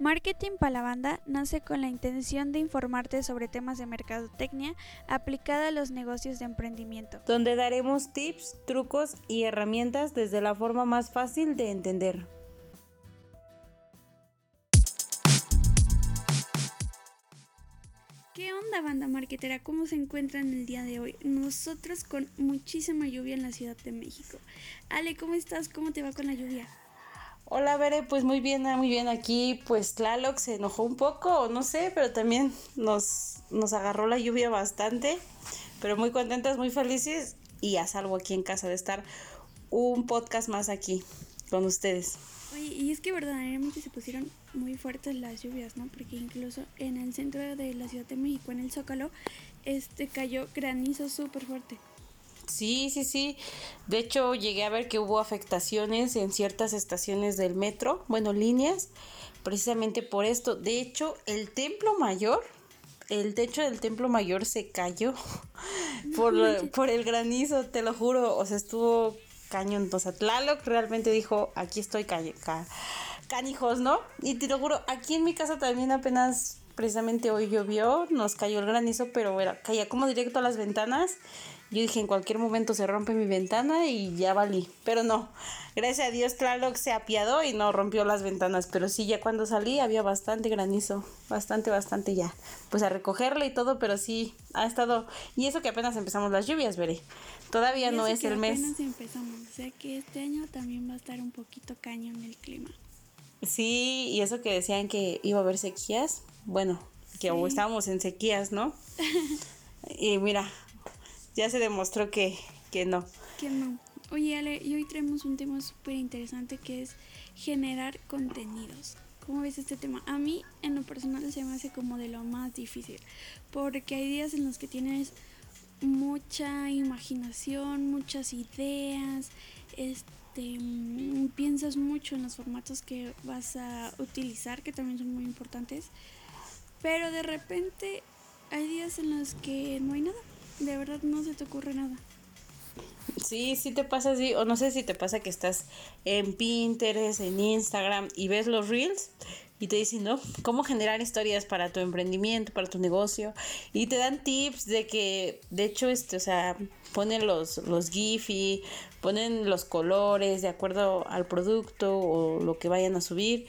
Marketing para la banda nace con la intención de informarte sobre temas de mercadotecnia aplicada a los negocios de emprendimiento. Donde daremos tips, trucos y herramientas desde la forma más fácil de entender. ¿Qué onda banda marketera? ¿Cómo se encuentran el día de hoy? Nosotros con muchísima lluvia en la Ciudad de México. Ale, ¿cómo estás? ¿Cómo te va con la lluvia? Hola, Bere, pues muy bien, muy bien. Aquí, pues Tlaloc se enojó un poco, no sé, pero también nos, nos agarró la lluvia bastante. Pero muy contentas, muy felices y a salvo aquí en casa de estar un podcast más aquí con ustedes. Oye, y es que verdaderamente se pusieron muy fuertes las lluvias, ¿no? Porque incluso en el centro de la Ciudad de México, en el Zócalo, este cayó granizo súper fuerte. Sí, sí, sí. De hecho, llegué a ver que hubo afectaciones en ciertas estaciones del metro, bueno, líneas, precisamente por esto. De hecho, el templo mayor, el techo del templo mayor se cayó por, por el granizo, te lo juro. O sea, estuvo cañón. O sea, Tlaloc realmente dijo, aquí estoy canijos, ¿no? Y te lo juro, aquí en mi casa también apenas precisamente hoy llovió, nos cayó el granizo, pero era, caía como directo a las ventanas yo dije, en cualquier momento se rompe mi ventana y ya valí. Pero no, gracias a Dios Tlaloc se apiadó y no rompió las ventanas. Pero sí, ya cuando salí había bastante granizo. Bastante, bastante ya. Pues a recogerle y todo, pero sí, ha estado... Y eso que apenas empezamos las lluvias, veré. Todavía no es el mes. Apenas empezamos. O sea que este año también va a estar un poquito cañón el clima. Sí, y eso que decían que iba a haber sequías. Bueno, que estábamos en sequías, ¿no? y mira, ya se demostró que, que no. Que no. Oye, Ale, y hoy traemos un tema súper interesante que es generar contenidos. ¿Cómo ves este tema? A mí, en lo personal, se me hace como de lo más difícil. Porque hay días en los que tienes mucha imaginación, muchas ideas, este, mm, piensas mucho en los formatos que vas a utilizar, que también son muy importantes. Pero de repente hay días en los que no hay nada de verdad no se te ocurre nada. Sí, sí te pasa así, o no sé si te pasa que estás en Pinterest, en Instagram y ves los reels y te dicen, ¿no? Cómo generar historias para tu emprendimiento, para tu negocio. Y te dan tips de que, de hecho, este, o sea, ponen los, los GIF y ponen los colores de acuerdo al producto o lo que vayan a subir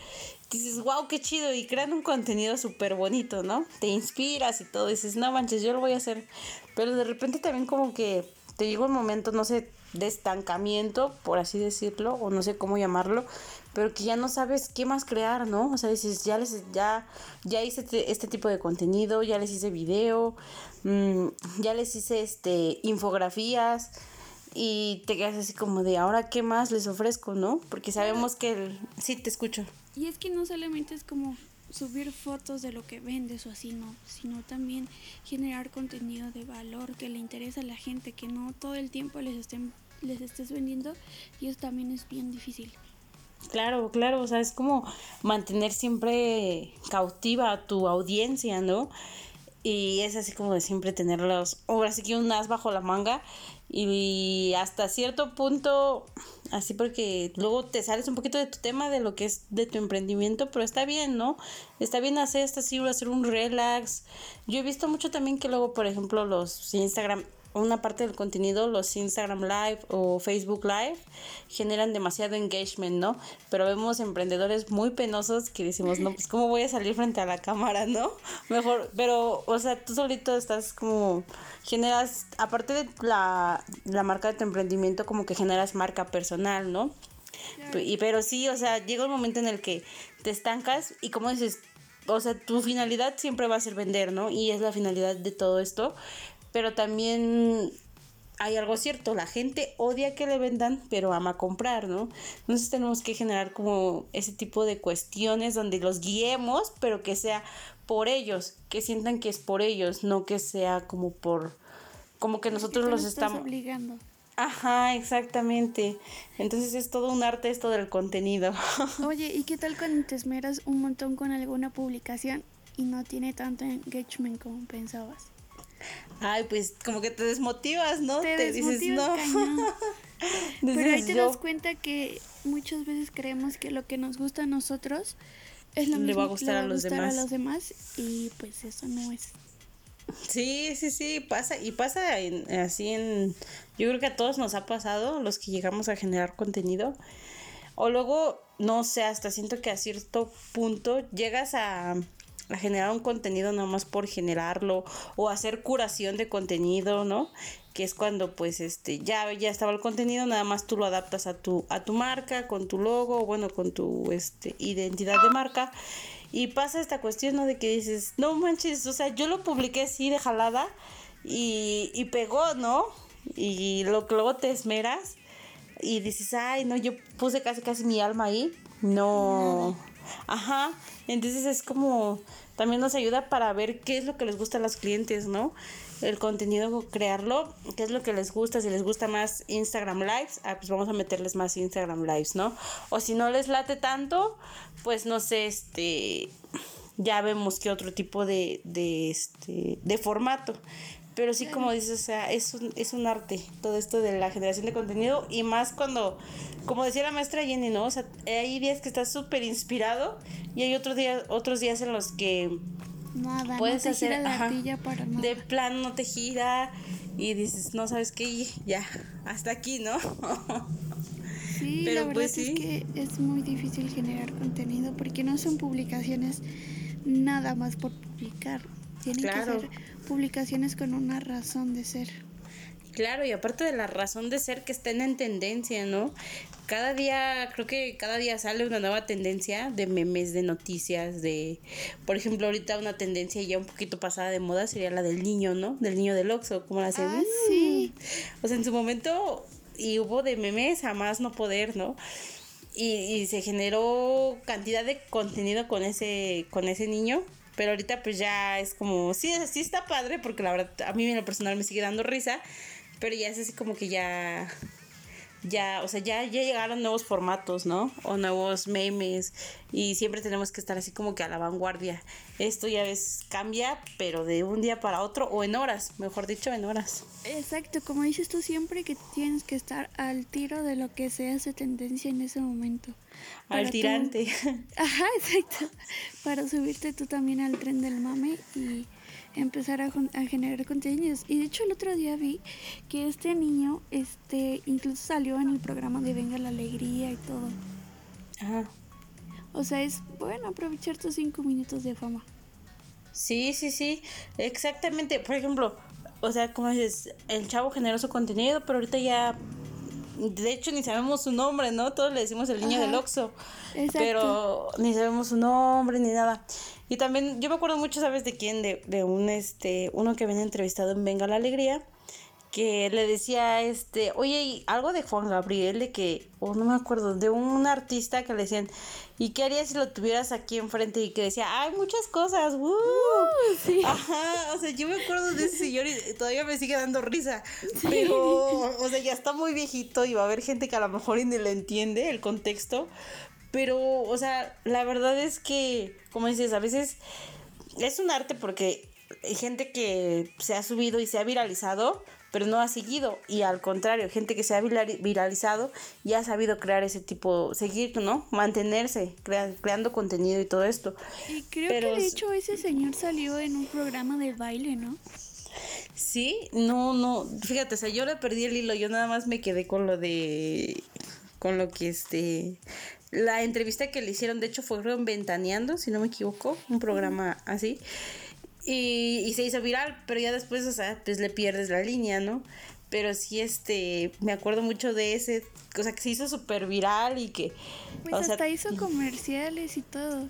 dices, wow, qué chido, y crean un contenido súper bonito, ¿no? Te inspiras y todo, dices, no manches, yo lo voy a hacer. Pero de repente también como que te llega un momento, no sé, de estancamiento, por así decirlo, o no sé cómo llamarlo, pero que ya no sabes qué más crear, ¿no? O sea, dices, ya les, ya, ya hice este, este tipo de contenido, ya les hice video, mm, ya les hice este infografías y te quedas así como de ahora qué más les ofrezco, ¿no? Porque sabemos que el... sí te escucho. Y es que no solamente es como subir fotos de lo que vendes o así, no, sino también generar contenido de valor que le interesa a la gente, que no todo el tiempo les, estén, les estés vendiendo y eso también es bien difícil. Claro, claro, o sea, es como mantener siempre cautiva a tu audiencia, ¿no? Y es así como de siempre tenerlos, ahora sí que un as bajo la manga y hasta cierto punto, así porque luego te sales un poquito de tu tema, de lo que es de tu emprendimiento, pero está bien, ¿no? Está bien hacer esto así, hacer un relax. Yo he visto mucho también que luego, por ejemplo, los Instagram una parte del contenido, los Instagram Live o Facebook Live, generan demasiado engagement, ¿no? Pero vemos emprendedores muy penosos que decimos, no, pues cómo voy a salir frente a la cámara, ¿no? Mejor, pero, o sea, tú solito estás como, generas, aparte de la, la marca de tu emprendimiento, como que generas marca personal, ¿no? Y, pero sí, o sea, llega un momento en el que te estancas y como dices, o sea, tu finalidad siempre va a ser vender, ¿no? Y es la finalidad de todo esto, pero también hay algo cierto, la gente odia que le vendan, pero ama comprar, ¿no? Entonces tenemos que generar como ese tipo de cuestiones donde los guiemos, pero que sea por ellos, que sientan que es por ellos, no que sea como por, como que nosotros los estamos obligando. Ajá, exactamente. Entonces es todo un arte esto del contenido. Oye, ¿y qué tal cuando te esmeras un montón con alguna publicación y no tiene tanto engagement como pensabas? Ay, pues como que te desmotivas, ¿no? Te, dices, no. Pero ahí te das cuenta que muchas veces creemos que lo que nos gusta a nosotros es lo le mismo va a que gustar, a, los demás. a los demás y pues eso no es. Sí, sí, sí, pasa y pasa en, así en, yo creo que a todos nos ha pasado los que llegamos a generar contenido o luego, no sé, hasta siento que a cierto punto llegas a, a generar un contenido nada más por generarlo o hacer curación de contenido, ¿no? Que es cuando pues este ya ya estaba el contenido, nada más tú lo adaptas a tu a tu marca con tu logo, bueno, con tu este identidad de marca y pasa esta cuestión, ¿no? De que dices, no manches, o sea, yo lo publiqué así de jalada y, y pegó, ¿no? Y lo que luego te esmeras y dices, ay, no, yo puse casi, casi mi alma ahí. No. Ajá. Entonces es como, también nos ayuda para ver qué es lo que les gusta a los clientes, ¿no? El contenido, crearlo, qué es lo que les gusta, si les gusta más Instagram Lives, ah, pues vamos a meterles más Instagram Lives, ¿no? O si no les late tanto, pues no sé, este, ya vemos qué otro tipo de, de, este, de formato. Pero sí, como dices, o sea, es un, es un arte todo esto de la generación de contenido y más cuando, como decía la maestra Jenny, ¿no? O sea, hay días que estás súper inspirado y hay otros días, otros días en los que nada, puedes no te hacer la ardilla para nada. de plan no te gira y dices, no sabes qué, ya, hasta aquí, ¿no? sí, Pero la verdad pues, es que es muy difícil generar contenido porque no son publicaciones nada más por publicar. Tienen que ser publicaciones con una razón de ser. Claro, y aparte de la razón de ser que estén en tendencia, ¿no? Cada día, creo que cada día sale una nueva tendencia de memes, de noticias, de, por ejemplo, ahorita una tendencia ya un poquito pasada de moda sería la del niño, ¿no? Del niño del Oxxo, como la hacen. Ah, sí. O sea, en su momento, y hubo de memes a más no poder, ¿no? Y, y se generó cantidad de contenido con ese, con ese niño pero ahorita pues ya es como, sí, sí está padre porque la verdad a mí en lo personal me sigue dando risa, pero ya es así como que ya ya, o sea, ya, ya llegaron nuevos formatos, ¿no? O nuevos memes y siempre tenemos que estar así como que a la vanguardia. Esto ya ves, cambia, pero de un día para otro o en horas, mejor dicho, en horas. Exacto, como dices tú siempre que tienes que estar al tiro de lo que se hace tendencia en ese momento. Al tirante. Ajá, exacto. Para subirte tú también al tren del mame y empezar a, a, generar contenidos. Y de hecho el otro día vi que este niño este incluso salió en el programa de Venga la Alegría y todo. Ajá. O sea, es bueno aprovechar tus cinco minutos de fama. Sí, sí, sí, exactamente. Por ejemplo, o sea, como dices, el chavo generó su contenido, pero ahorita ya de hecho ni sabemos su nombre, ¿no? Todos le decimos el niño del Oxxo. Pero ni sabemos su nombre ni nada. Y también yo me acuerdo mucho, ¿sabes de quién? De, de un este uno que venía entrevistado en Venga la Alegría que le decía este, "Oye, algo de Juan Gabriel de que o no me acuerdo, de un artista que le decían, ¿y qué harías si lo tuvieras aquí enfrente? Y que decía, hay muchas cosas, ¡uh! sí. Ajá, o sea, yo me acuerdo de ese señor y todavía me sigue dando risa, pero, o sea, ya está muy viejito y va a haber gente que a lo mejor ni le entiende el contexto, pero, o sea, la verdad es que, como dices, a veces es un arte porque hay gente que se ha subido y se ha viralizado, pero no ha seguido. Y al contrario, gente que se ha viralizado y ha sabido crear ese tipo, seguir, ¿no? Mantenerse, creando contenido y todo esto. Y creo que de hecho ese señor salió en un programa de baile, ¿no? Sí, no, no, fíjate, o sea, yo le perdí el hilo, yo nada más me quedé con lo de, con lo que este, la entrevista que le hicieron, de hecho fue Ventaneando, si no me equivoco, un programa así. Y, y se hizo viral, pero ya después, o sea, pues le pierdes la línea, ¿no? Pero sí, este, me acuerdo mucho de ese, o sea, que se hizo súper viral y que... Pues hasta hizo comerciales y todo.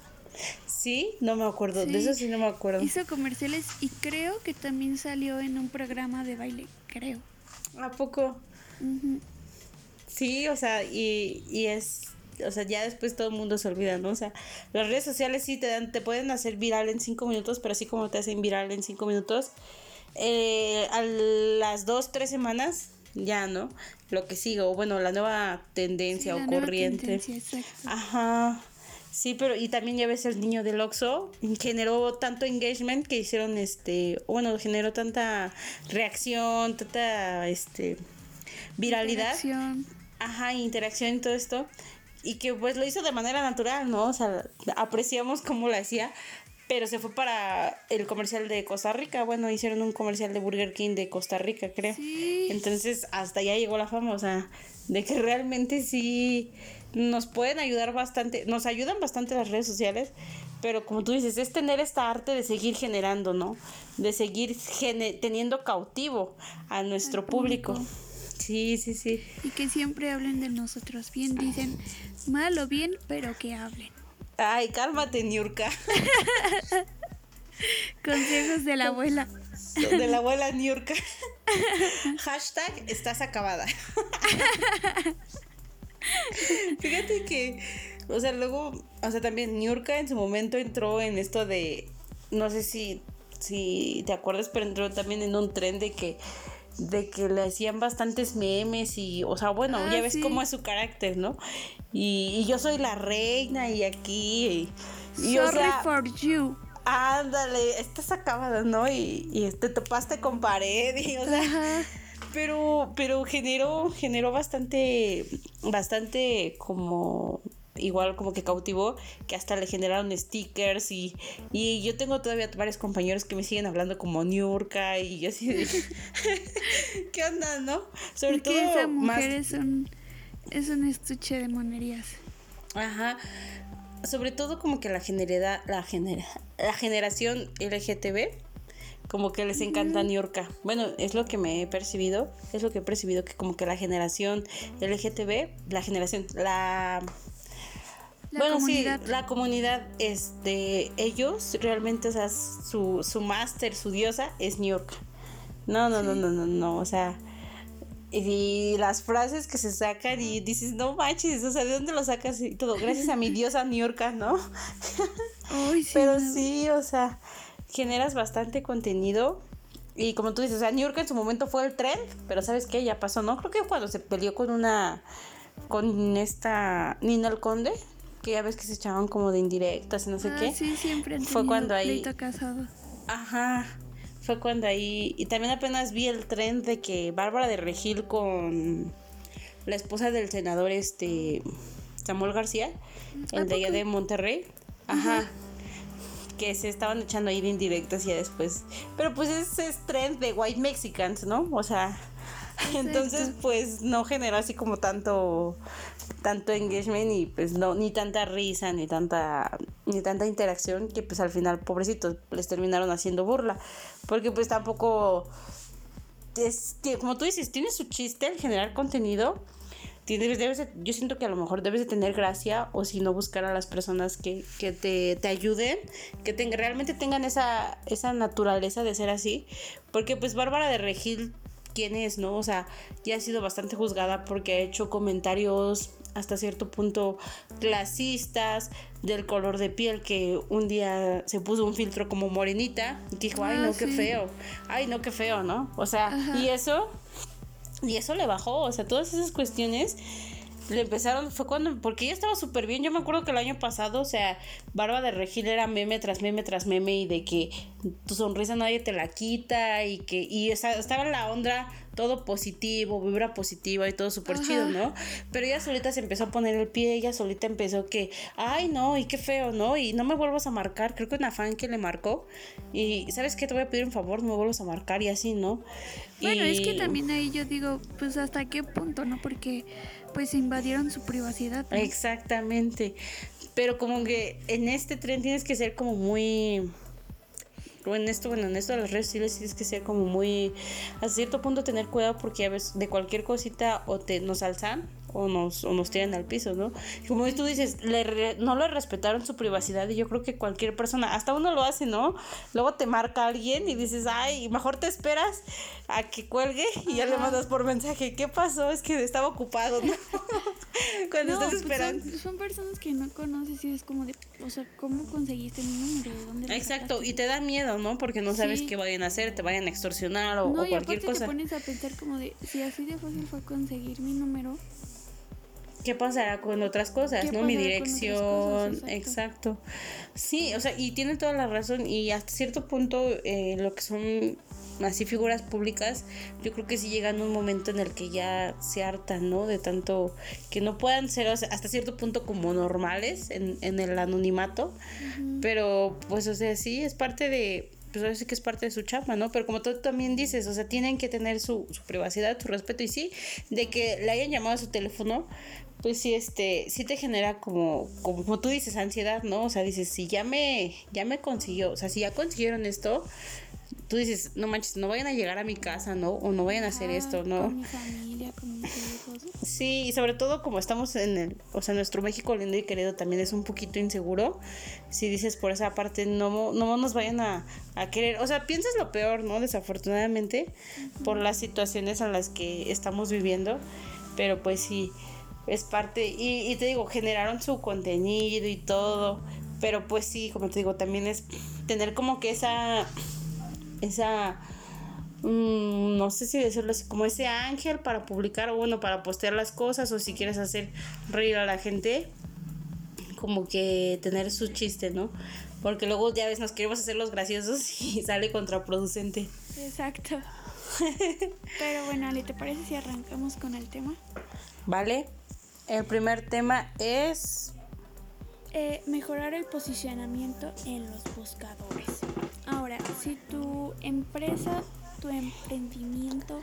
Sí, no me acuerdo, de eso sí no me acuerdo. Hizo comerciales y creo que también salió en un programa de baile, creo. ¿A poco? Sí, o sea, y, y es o sea, ya después todo el mundo se olvida, ¿no? O sea, las redes sociales sí te dan, te pueden hacer viral en cinco minutos, pero así como te hacen viral en cinco minutos, eh, a las dos, tres semanas, ya, ¿no? Lo que sigue, o bueno, la nueva tendencia o corriente. Ajá. Sí, pero y también ya ves el niño del Oxxo, generó tanto engagement que hicieron este, bueno, generó tanta reacción, tanta este viralidad. Interacción. Ajá, interacción y todo esto y que pues lo hizo de manera natural, ¿no? O sea, apreciamos cómo lo hacía, pero se fue para el comercial de Costa Rica. Bueno, hicieron un comercial de Burger King de Costa Rica, creo. Entonces, hasta allá llegó la fama, o sea, de que realmente sí nos pueden ayudar bastante, nos ayudan bastante las redes sociales, pero como tú dices, es tener esta arte de seguir generando, ¿no? De seguir teniendo cautivo a nuestro público. Sí, sí, sí. Y que siempre hablen de nosotros bien, dicen mal o bien, pero que hablen. Ay, cálmate, Niurka. Consejos de la abuela. De la abuela Niurka. Hashtag estás acabada. Fíjate que, o sea, luego, o sea, también Niurka en su momento entró en esto de, no sé si, si te acuerdas, pero entró también en un tren de que de que le hacían bastantes memes y, o sea, bueno, ya ah, ves cómo es su carácter, ¿no? Y, yo soy la reina y aquí. Y, Sorry for you. Ándale, estás acabada, ¿no? Y, y te topaste con pared y, o sea. Pero, pero generó, generó bastante, bastante como igual como que cautivó, que hasta le generaron stickers y, y yo tengo todavía varios compañeros que me siguen hablando como Niurka y yo así de, ¿qué onda, no? Sobre todo esa mujer es, un, es un estuche de monerías. Ajá. Sobre todo como que la generedad, la genera, la generación LGTB como que les encanta Niurka. Bueno, es lo que me he percibido, es lo que he percibido que como que la generación LGTB, la generación, la bueno, sí, la comunidad, este, ellos realmente, o sea, su, su máster, su diosa es New York. No, no, no, no, no, no, o sea, y las frases que se sacan y dices, no manches, o sea, ¿de dónde lo sacas? Y todo, gracias a mi diosa New York, ¿no? Pero sí, o sea, generas bastante contenido. Y como tú dices, o sea, New York en su momento fue el trend, pero ¿sabes qué? Ya pasó, ¿no? Creo que cuando se peleó con una, con esta Nina el Conde, que ya ves que se echaban como de indirectas y no sé ah, qué. Sí, siempre fue cuando ahí casado. Ajá. Fue cuando ahí y también apenas vi el tren de que Bárbara de Regil con la esposa del senador este Samuel García, el de allá de Monterrey. Ajá. Que se estaban echando ahí de indirectas y ya después. Pero pues ese es trend de white Mexicans, ¿no? O sea, entonces pues no generó así como tanto tanto engagement y pues no ni tanta risa ni tanta ni tanta interacción que pues al final pobrecitos les terminaron haciendo burla. Porque pues tampoco es como tú dices tiene su chiste el generar contenido. Tienes, debes yo siento que a lo mejor debes de tener gracia o si no buscar a las personas que, que te, te, ayuden, que realmente tengan esa, esa naturaleza de ser así, porque pues Bárbara de Regil quién es, ¿no? O sea, ya ha sido bastante juzgada porque ha hecho comentarios hasta cierto punto clasistas del color de piel que un día se puso un filtro como morenita y dijo, ay no, ah, qué feo, ay no, qué feo, ¿no? O sea, y eso, y eso le bajó, o sea, todas esas cuestiones le empezaron, fue cuando, porque ella estaba súper bien, yo me acuerdo que el año pasado, o sea, Barba de Regil era meme tras meme tras meme y de que tu sonrisa nadie te la quita y que, y estaba en la onda todo positivo, vibra positiva y todo súper chido, ¿no? Pero ella solita se empezó a poner el pie, ella solita empezó que, ay, no, y qué feo, ¿no? Y no me vuelvas a marcar, creo que una fan que le marcó, y ¿sabes qué? Te voy a pedir un favor, no me vuelvas a marcar y así, ¿no? Bueno, es que también ahí yo digo, pues hasta qué punto, ¿no? Porque pues invadieron su privacidad. Exactamente. Pero como que en este tren tienes que ser como muy en esto, bueno, en esto de las redes sociales tienes que ser como muy, a cierto punto tener cuidado porque a veces de cualquier cosita o te nos alzan o nos, o nos tiran al piso, ¿no? Como tú dices, le no le respetaron su privacidad y yo creo que cualquier persona, hasta uno lo hace, ¿no? Luego te marca alguien y dices, ay, mejor te esperas a que cuelgue y ya le mandas por mensaje, ¿qué pasó? Es que estaba ocupado, ¿no? Cuando estás pues esperando. Son, personas que no conoces y es como de, o sea, ¿cómo conseguiste mi número? ¿Dónde Exacto, y te da miedo, ¿no? Porque no sabes qué vayan a hacer, te vayan a extorsionar o, o cualquier cosa. te pones a pensar como de, si así de fácil fue conseguir mi número, ¿qué pasará con otras cosas? ¿No? Mi dirección, exacto. Sí, o sea, y tiene toda la razón y hasta cierto punto eh, lo que son así figuras públicas, yo creo que sí llegan un momento en el que ya se hartan, ¿no? De tanto que no puedan ser hasta cierto punto como normales en, en el anonimato, pero pues, o sea, sí, es parte de, pues ahora sí que es parte de su chapa, ¿no? Pero como tú también dices, o sea, tienen que tener su, su privacidad, su respeto y sí, de que le hayan llamado a su teléfono, pues sí, este, sí te genera como, como, tú dices, ansiedad, ¿no? O sea, dices, si ya me, ya me consiguió, o sea, si ya consiguieron esto, tú dices, no manches, no vayan a llegar a mi casa, ¿no? O no vayan a hacer esto, ¿no? Con mi familia, con hijos. Sí, y sobre todo como estamos en el, o sea, nuestro México lindo y querido también es un poquito inseguro. Si dices por esa parte, no, no nos vayan a, a querer, o sea, piensas lo peor, ¿no? Desafortunadamente, por las situaciones en las que estamos viviendo, pero pues sí, es parte, y, y te digo, generaron su contenido y todo, pero pues sí, como te digo, también es tener como que esa esa, mm, no sé si decirlo así, como ese ángel para publicar o bueno, para postear las cosas o si quieres hacer reír a la gente, como que tener su chiste, ¿no? Porque luego ya ves, nos queremos hacer los graciosos y sale contraproducente. Exacto. Pero bueno, Ale, ¿te parece si arrancamos con el tema? Vale. El primer tema es... Eh, mejorar el posicionamiento en los buscadores. Ahora, si tu empresa, tu emprendimiento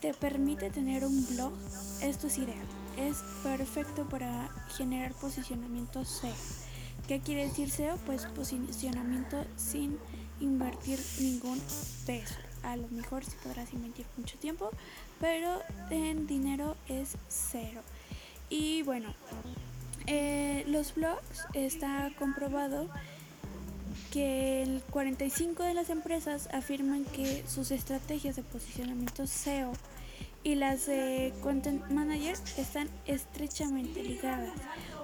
te permite tener un blog, esto es ideal. Es perfecto para generar posicionamiento SEO. ¿Qué quiere decir SEO? Pues posicionamiento sin invertir ningún peso. A lo mejor sí podrás invertir mucho tiempo, pero en dinero es cero. Y bueno, eh, los blogs está comprobado que el 45 de las empresas afirman que sus estrategias de posicionamiento SEO y las de Content Managers están estrechamente ligadas.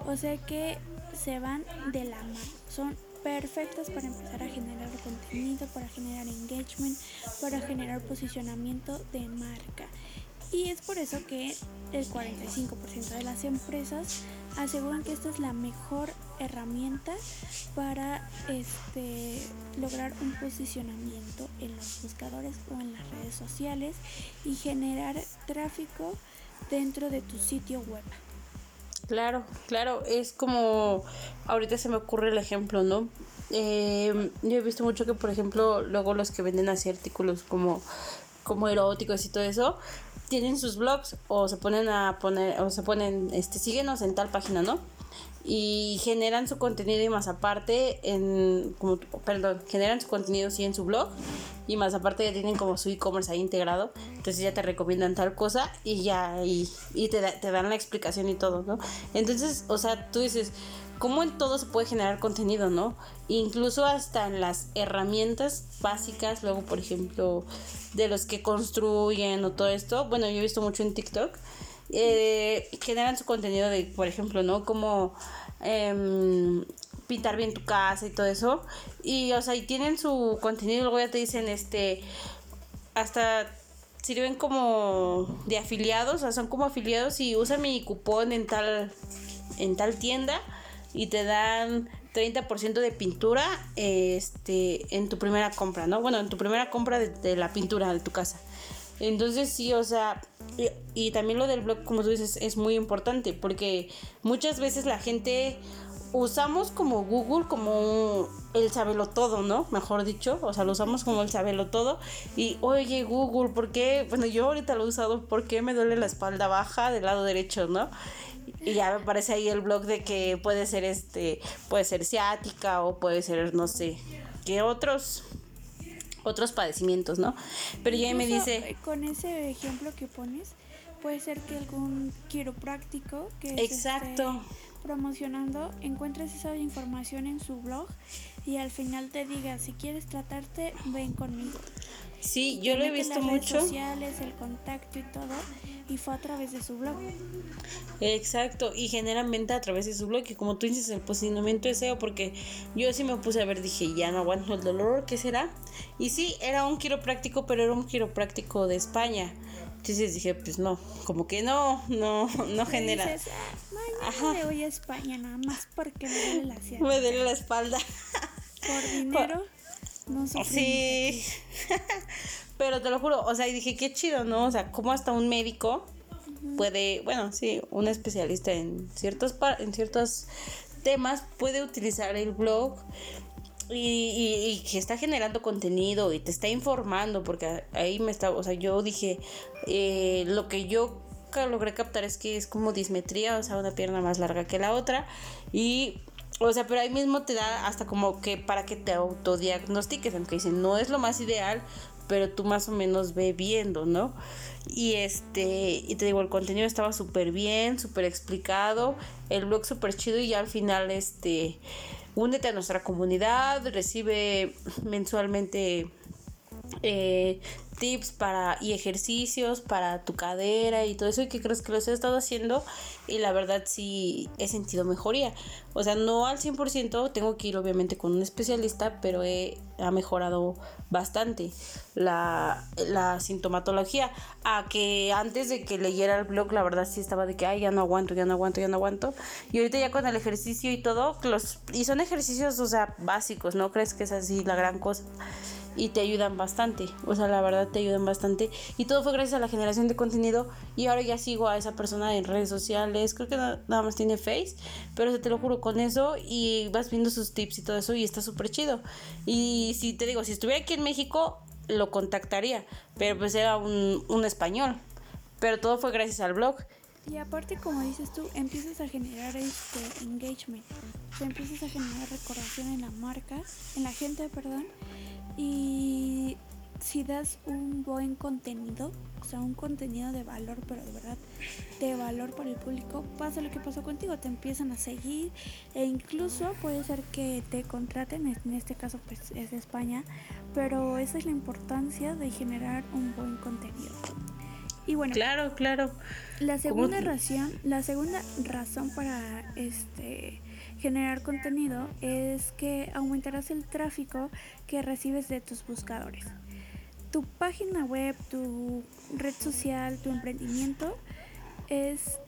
O sea que se van de la mano. Son perfectas para empezar a generar contenido, para generar engagement, para generar posicionamiento de marca. Y es por eso que el 45% de las empresas aseguran que esta es la mejor herramienta para este, lograr un posicionamiento en los buscadores o en las redes sociales y generar tráfico dentro de tu sitio web. Claro, claro, es como ahorita se me ocurre el ejemplo, ¿no? Eh, yo he visto mucho que, por ejemplo, luego los que venden así artículos como, como eróticos y todo eso, tienen sus blogs o se ponen a poner, o se ponen, este, síguenos en tal página, ¿no? Y generan su contenido y más aparte en, como, perdón, generan su contenido sí en su blog y más aparte ya tienen como su e-commerce ahí integrado, entonces ya te recomiendan tal cosa y ya, y, y te, te dan la explicación y todo, ¿no? Entonces, o sea, tú dices, cómo en todo se puede generar contenido, ¿no? Incluso hasta en las herramientas básicas, luego por ejemplo, de los que construyen o todo esto, bueno, yo he visto mucho en TikTok, eh, generan su contenido de, por ejemplo, ¿no? Como em, pintar bien tu casa y todo eso. Y, o sea, y tienen su contenido luego ya te dicen, este, hasta sirven como de afiliados, o sea, son como afiliados y usan mi cupón en tal, en tal tienda y te dan 30% de pintura este, en tu primera compra, ¿no? Bueno, en tu primera compra de, la pintura de tu casa. Entonces sí, o sea, y, también lo del blog, como tú dices, es muy importante porque muchas veces la gente usamos como Google como el sabelo todo, ¿no? Mejor dicho, o sea, lo usamos como el sabelo todo y oye Google, ¿por qué? Bueno, yo ahorita lo he usado, ¿por qué me duele la espalda baja del lado derecho, ¿no? y ya me aparece ahí el blog de que puede ser este, puede ser ciática o puede ser, no sé, que otros otros padecimientos, ¿no? Pero ya me dice... Eh, con ese ejemplo que pones, puede ser que algún quiropráctico que Exacto. promocionando encuentres esa información en su blog y al final te diga, si quieres tratarte, ven conmigo. Sí, yo lo he visto las mucho. Redes sociales, el contacto y todo, y fue a través de su blog. Exacto, y generalmente a través de su blog, y como tú dices, el posicionamiento de SEO, porque yo sí me puse a ver, dije, ya no aguanto el dolor, ¿qué será? Y sí, era un quiropráctico, pero era un quiropráctico de España. Entonces dije, pues no, como que no, no, no genera. Dices, ah, mañana me voy a España nada más porque me duele la ciudad. Me duele la espalda. Por dinero, no Sí. Pero te lo juro, o sea, y dije, qué chido, ¿no? O sea, como hasta un médico puede, bueno, sí, un especialista en ciertos, en ciertos temas puede utilizar el blog y, y- y que está generando contenido y te está informando, porque ahí me está, o sea, yo dije, eh, lo que yo logré captar es que es como dismetría, o sea, una pierna más larga que la otra y... O sea, pero ahí mismo te da hasta como que para que te autodiagnostiques, aunque dicen no es lo más ideal, pero tú más o menos ve viendo, ¿no? Y este, y te digo, el contenido estaba súper bien, súper explicado, el blog súper chido y ya al final, este, únete a nuestra comunidad, recibe mensualmente eh, tips para y ejercicios para tu cadera y todo eso y que crees que los he estado haciendo y la verdad sí he sentido mejoría. O sea no al 100% tengo que ir obviamente con un especialista pero he, ha mejorado bastante la, la sintomatología. A que antes de que leyera el blog la verdad sí estaba de que ay ya no aguanto ya no aguanto ya no aguanto y ahorita ya con el ejercicio y todo los y son ejercicios o sea básicos no crees que es así la gran cosa y te ayudan bastante. O sea, la verdad te ayudan bastante. Y todo fue gracias a la generación de contenido. Y ahora ya sigo a esa persona en redes sociales. Creo que na- nada más tiene Face. Pero te lo juro con eso. Y vas viendo sus tips y todo eso. Y está súper chido. Y si te digo, si estuviera aquí en México, lo contactaría. Pero pues era un, un español. Pero todo fue gracias al blog. Y aparte, como dices tú, empiezas a generar este engagement. O empiezas a generar recordación en la marca, en la gente, perdón. Y si das un buen contenido, o sea, un contenido de valor, pero de verdad de valor para el público, pasa lo que pasó contigo, te empiezan a seguir e incluso puede ser que te contraten, en este caso pues es de España, pero esa es la importancia de generar un buen contenido. Y bueno, Claro, claro. la segunda razón, la segunda razón para este generar contenido es que aumentarás el tráfico que recibes de tus buscadores. Tu página web, tu red social, tu emprendimiento es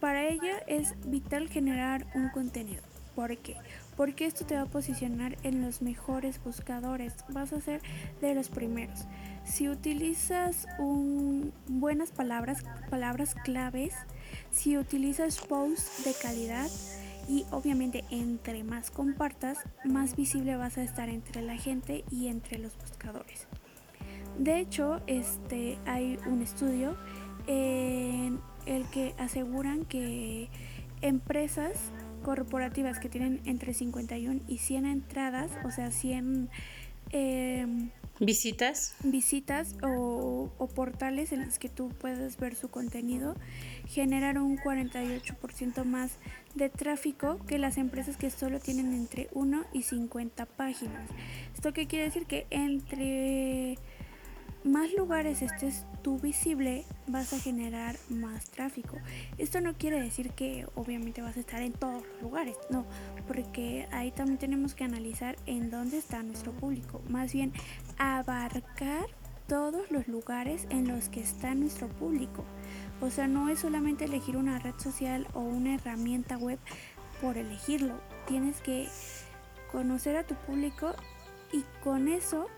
para ella es vital generar un contenido. ¿Por qué? Porque esto te va a posicionar en los mejores buscadores. Vas a ser de los primeros. Si utilizas buenas palabras, palabras claves, si utilizas posts de calidad y obviamente entre más compartas, más visible vas a estar entre la gente y entre los buscadores. De hecho, este hay un estudio en el que aseguran que empresas corporativas que tienen entre 51 y 100 entradas, o sea, 100 em, ¿Visitas? visitas o, o portales en los que tú puedes ver su contenido generan un 48% más de tráfico que las empresas que solo tienen entre 1 y 50 páginas. ¿Esto qué quiere decir? Que entre más lugares estés tú visible, vas a generar más tráfico. Esto no quiere decir que obviamente vas a estar en todos los lugares, no, porque ahí también tenemos que analizar en dónde está nuestro público. Más bien, abarcar todos los lugares en los que está nuestro público. O sea, no es solamente elegir una red social o una herramienta web por elegirlo. Tienes que conocer a tu público y con eso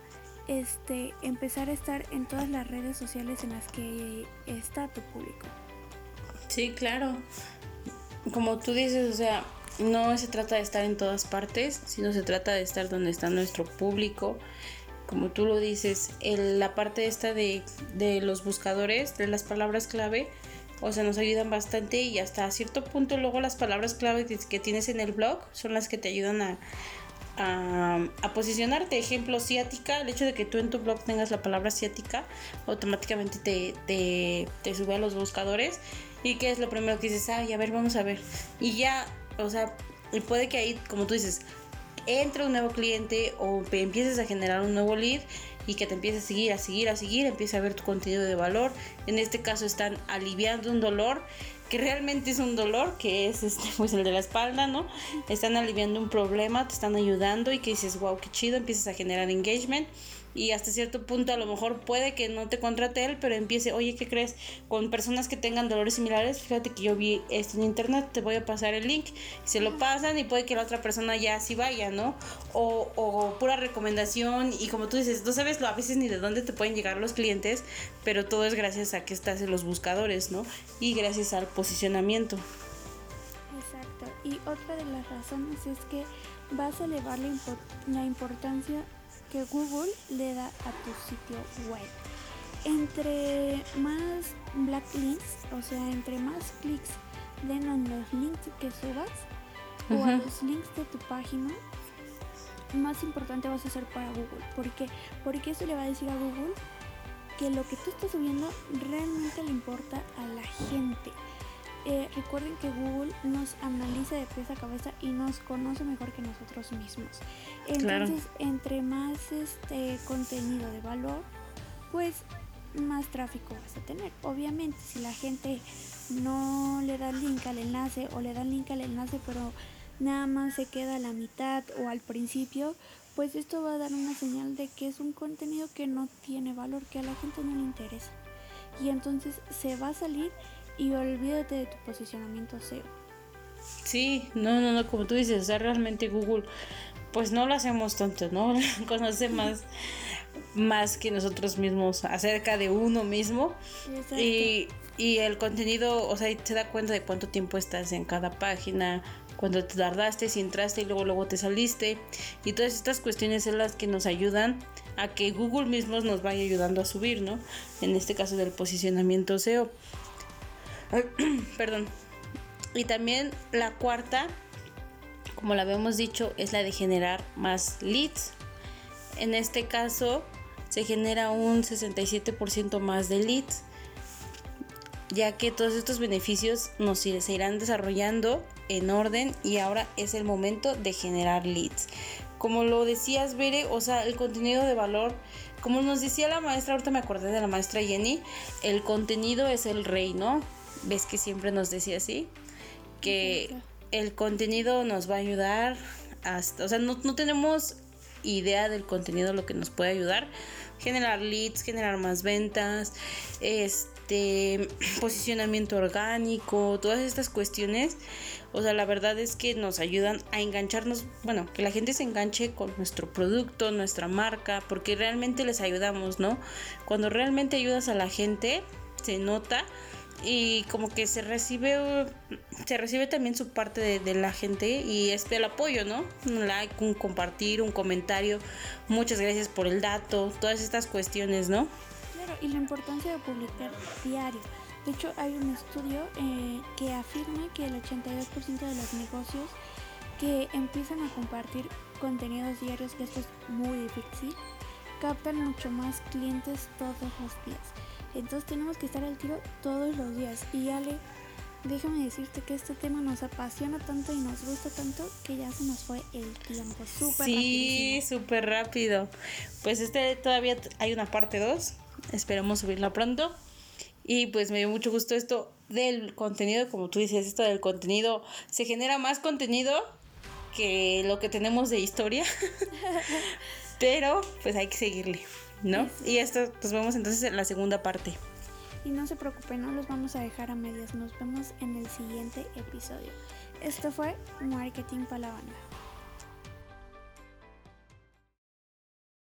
este empezar a estar en todas las redes sociales en las que está tu público. Sí, claro. Como tú dices, o sea, no se trata de estar en todas partes, sino se trata de estar donde está nuestro público. Como tú lo dices, el- la parte esta de, de los buscadores, de las palabras clave, o sea, nos ayudan bastante y hasta cierto punto luego las palabras clave que, que tienes en el blog son las que te ayudan a, a, a posicionarte. Ejemplo, ciática, el hecho de que tú en tu blog tengas la palabra ciática, automáticamente te, sube a los buscadores. ¿Y qué es lo primero que dices? Ay, a ver, vamos a ver. Y ya, o sea, y puede que ahí, como tú dices, entre un nuevo cliente o empieces a generar un nuevo lead y que te empiece a seguir, a seguir, a seguir, empieza a ver tu contenido de valor. En este caso están aliviando un dolor que realmente es un dolor, que es este, pues el de la espalda, ¿no? Están aliviando un problema, te están ayudando y que dices, wow, qué chido, empiezas a generar engagement y hasta cierto punto a lo mejor puede que no te contrate él, pero empiece, oye, ¿qué crees? Con personas que tengan dolores similares, fíjate que yo vi esto en internet, te voy a pasar el link, se lo pasan y puede que la otra persona ya así vaya, ¿no? O, o pura recomendación y como tú dices, no sabes a veces ni de dónde te pueden llegar los clientes, pero todo es gracias a que estás en los buscadores, ¿no? Y gracias al posicionamiento. Exacto. Y otra de las razones es que vas a elevar la, la importancia que Google le da a tu sitio web. Entre más backlinks, o sea, entre más clics den a los links que subas o a los links de tu página, más importante vas a ser para Google. ¿Por qué? Porque eso le va a decir a Google que lo que tú estás subiendo realmente le importa a la gente. Eh, recuerden que Google nos analiza de pies a cabeza y nos conoce mejor que nosotros mismos. Entonces, entre más este contenido de valor, pues más tráfico vas a tener. Obviamente, si la gente no le da link al enlace o le da link al enlace, pero nada más se queda a la mitad o al principio, pues esto va a dar una señal de que es un contenido que no tiene valor, que a la gente no le interesa. Y entonces se va a salir y olvídate de tu posicionamiento SEO. Sí, no, no, no, como tú dices, o sea, realmente Google, pues no lo hacemos tonto, ¿no? Conoce más, más que nosotros mismos acerca de uno mismo. Y, y el contenido, o sea, se da cuenta de cuánto tiempo estás en cada página, cuando te tardaste, si entraste y luego luego te saliste. Y todas estas cuestiones son las que nos ayudan a que Google mismo nos vaya ayudando a subir, ¿no? En este caso del posicionamiento SEO. Perdón. Y también la cuarta, como la habíamos dicho, es la de generar más leads. En este caso se genera un 67% más de leads, ya que todos estos beneficios nos se irán desarrollando en orden y ahora es el momento de generar leads. Como lo decías, Bere, o sea, el contenido de valor, como nos decía la maestra, ahorita me acordé de la maestra Jenny, el contenido es el rey, ¿no? Ves que siempre nos decía así, que el contenido nos va a ayudar, hasta, o sea, no, no tenemos idea del contenido lo que nos puede ayudar, generar leads, generar más ventas, este posicionamiento orgánico, todas estas cuestiones. O sea, la verdad es que nos ayudan a engancharnos, bueno, que la gente se enganche con nuestro producto, nuestra marca, porque realmente les ayudamos, ¿no? Cuando realmente ayudas a la gente, se nota y como que se recibe se recibe también su parte de, la gente y es el apoyo, ¿no? Un like, un compartir, un comentario, muchas gracias por el dato, todas estas cuestiones, ¿no? Claro, y la importancia de publicar diario. De hecho, hay un estudio eh, que afirma que el 82% de los negocios que empiezan a compartir contenidos diarios, que esto es muy difícil, captan mucho más clientes todos los días. Entonces tenemos que estar al tiro todos los días. Y Ale, déjame decirte que este tema nos apasiona tanto y nos gusta tanto que ya se nos fue el tiempo súper Sí, súper rápido. Pues este todavía hay una parte 2. Esperamos subirla pronto. Y pues me dio mucho gusto esto del contenido, como tú dices, esto del contenido. Se genera más contenido que lo que tenemos de historia. Pero pues hay que seguirle. ¿No? Y esto nos vemos entonces en la segunda parte. Y no se preocupen, no los vamos a dejar a medias, nos vemos en el siguiente episodio. Esto fue Marketing para la Banda.